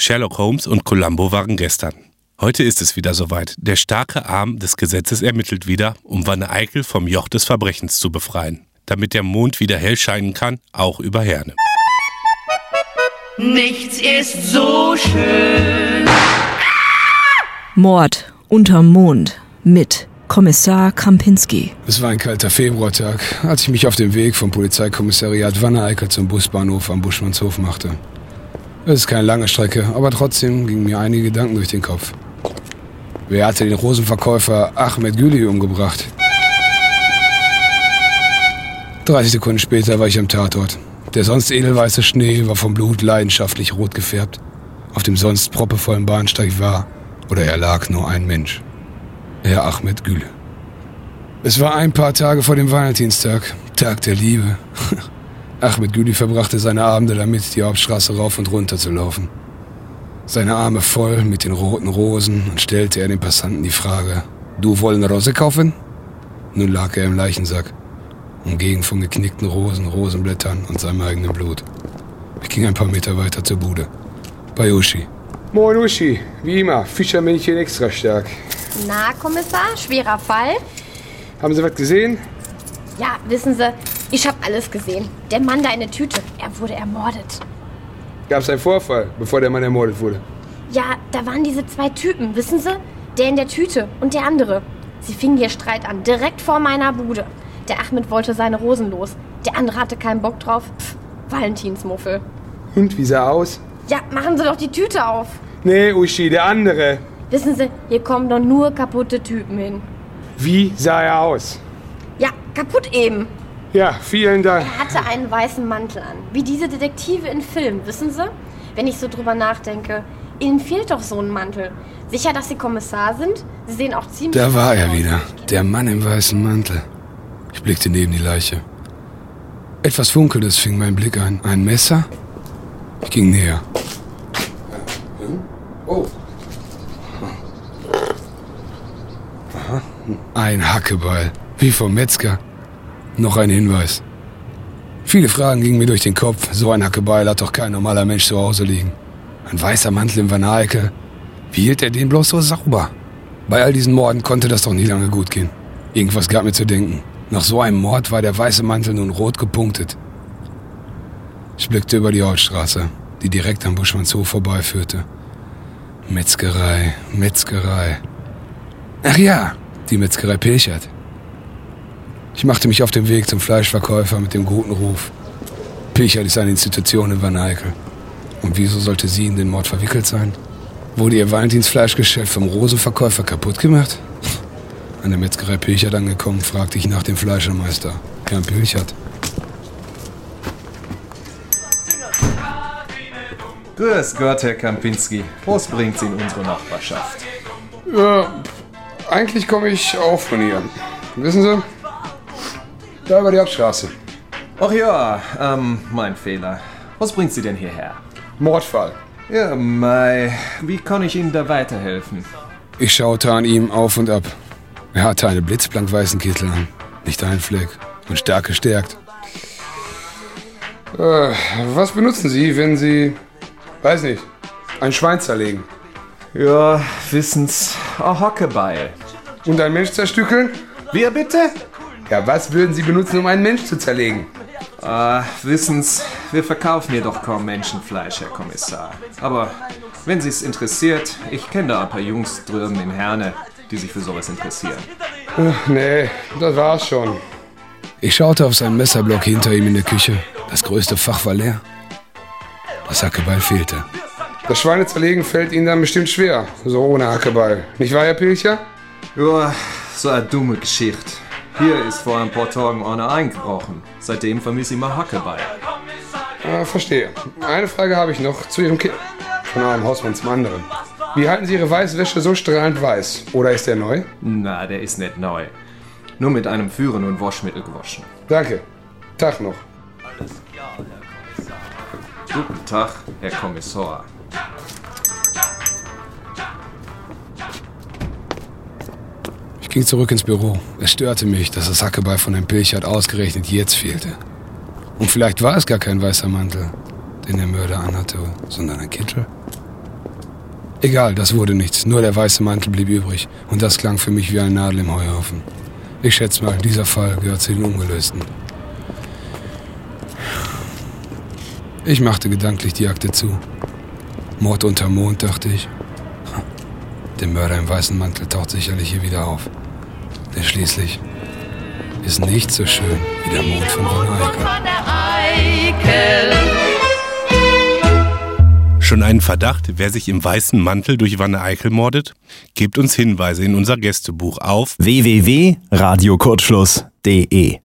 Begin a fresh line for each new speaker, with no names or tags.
Sherlock Holmes und Columbo waren gestern. Heute ist es wieder soweit. Der starke Arm des Gesetzes ermittelt wieder, um Wanne Eickel vom Joch des Verbrechens zu befreien. Damit der Mond wieder hell scheinen kann, auch über Herne.
Nichts ist so schön.
Mord unterm Mond mit Kommissar Krampinski.
Es war ein kalter Februartag, als ich mich auf dem Weg vom Polizeikommissariat Wanne-Eickel zum Busbahnhof am Buschmannshof machte. Es ist keine lange Strecke, aber trotzdem gingen mir einige Gedanken durch den Kopf. Wer hatte den Rosenverkäufer Ahmed Güli umgebracht? 30 Sekunden später war ich am Tatort. Der sonst edelweiße Schnee war vom Blut leidenschaftlich rot gefärbt. Auf dem sonst proppevollen Bahnsteig war oder er lag nur ein Mensch. Herr Ahmed Güle. Es war ein paar Tage vor dem Valentinstag, Tag der Liebe. Ahmed Güli verbrachte seine Abende damit, die Hauptstraße rauf und runter zu laufen. Seine Arme voll mit den roten Rosen und stellte er den Passanten die Frage, du wollen Rose kaufen? Nun lag er im Leichensack, umgeben von geknickten Rosen, Rosenblättern und seinem eigenen Blut. Ich ging ein paar Meter weiter zur Bude. Bei Uschi. Moin Uschi, wie immer, Fischermännchen extra stark.
Na, Kommissar, schwerer Fall.
Haben Sie was gesehen?
Ja, wissen Sie, ich habe alles gesehen. Der Mann da in der Tüte, er wurde ermordet.
Gab es einen Vorfall, bevor der Mann ermordet wurde?
Ja, da waren diese zwei Typen, wissen Sie? Der in der Tüte und der andere. Sie fingen ihr Streit an, direkt vor meiner Bude. Der Ahmed wollte seine Rosen los. Der andere hatte keinen Bock drauf. Pff, Valentinsmuffel.
Und wie sah er aus?
Ja, machen Sie doch die Tüte auf.
Nee, Uschi, der andere.
Wissen Sie, hier kommen doch nur kaputte Typen hin.
Wie sah er aus?
Ja, kaputt eben.
Ja, vielen Dank.
Er hatte einen weißen Mantel an. Wie diese Detektive in Filmen, wissen Sie? Wenn ich so drüber nachdenke, Ihnen fehlt doch so ein Mantel. Sicher, dass Sie Kommissar sind? Sie sehen auch ziemlich...
Da war er wieder, der Mann im weißen Mantel. Ich blickte neben die Leiche. Etwas Funkelndes fing mein Blick ein. Ein Messer? Ich ging näher. Oh. Aha. Ein Hackebeil, wie vom Metzger. Noch ein Hinweis. Viele Fragen gingen mir durch den Kopf. So ein Hackebeil hat doch kein normaler Mensch zu Hause liegen. Ein weißer Mantel im Vanalke. Wie hielt er den bloß so sauber? Bei all diesen Morden konnte das doch nie lange gut gehen. Irgendwas gab mir zu denken. Nach so einem Mord war der weiße Mantel nun rot gepunktet. Ich blickte über die Hauptstraße, die direkt am Buschmannshof vorbeiführte. Metzgerei, Metzgerei. Ach ja, die Metzgerei Pilchert. Ich machte mich auf den Weg zum Fleischverkäufer mit dem guten Ruf. Pilchert ist eine Institution in Van Eyck. Und wieso sollte sie in den Mord verwickelt sein? Wurde ihr Valentinsfleischgeschäft vom Rosenverkäufer kaputt gemacht? An der Metzgerei Pilchert angekommen, fragte ich nach dem Fleischermeister, Herrn Pilchert.
Grüß Gott, Herr Kampinski. Was bringt Sie in unsere Nachbarschaft?
Ja, eigentlich komme ich auch von hier. Wissen Sie, da über die Hauptstraße.
Ach ja, ähm, mein Fehler. Was bringt Sie denn hierher?
Mordfall.
Ja, Mai, wie kann ich Ihnen da weiterhelfen?
Ich schaute an ihm auf und ab. Er hatte einen blitzblank weißen Kittel an. Nicht ein Fleck. Und stark gestärkt. Äh, was benutzen Sie, wenn Sie, weiß nicht, ein Schwein zerlegen?
Ja, wissen's, ein Hockebeil.
Und ein Mensch zerstückeln?
Wer bitte?
Ja, was würden Sie benutzen, um einen Mensch zu zerlegen?
Ah, wissen's, wir verkaufen hier doch kaum Menschenfleisch, Herr Kommissar. Aber wenn Sie's interessiert, ich kenne da ein paar Jungs drüben in Herne, die sich für sowas interessieren.
Ach, nee, das war's schon. Ich schaute auf seinen Messerblock hinter ihm in der Küche. Das größte Fach war leer. Das Hackebeil fehlte. Das Schweine zerlegen fällt Ihnen dann bestimmt schwer, so ohne Hackebeil. Nicht wahr, Herr Pilcher?
Ja, so eine dumme Geschichte. Hier ist vor ein paar Tagen einer eingebrochen. Seitdem vermisse ich mal Hackebeil.
Ah, verstehe. Eine Frage habe ich noch zu Ihrem Kind. Von einem Hausmann zum anderen. Wie halten Sie Ihre Weißwäsche so strahlend weiß? Oder ist der neu?
Na, der ist nicht neu. Nur mit einem Führen und Waschmittel gewaschen.
Danke. Tag noch.
Guten Tag, Herr Kommissar.
Ging zurück ins Büro. Es störte mich, dass das Hackebeil von dem Pilchert ausgerechnet jetzt fehlte. Und vielleicht war es gar kein weißer Mantel, den der Mörder anhatte, sondern ein Kittel. Egal, das wurde nichts. Nur der weiße Mantel blieb übrig. Und das klang für mich wie eine Nadel im Heuhaufen. Ich schätze mal, dieser Fall gehört zu den Ungelösten. Ich machte gedanklich die Akte zu. Mord unter Mond, dachte ich. Der Mörder im weißen Mantel taucht sicherlich hier wieder auf. Denn schließlich ist nicht so schön wie der Mond von Van Eyck.
Schon einen Verdacht, wer sich im weißen Mantel durch Wanne Eickel mordet? Gebt uns Hinweise in unser Gästebuch auf
www.radiokurzschluss.de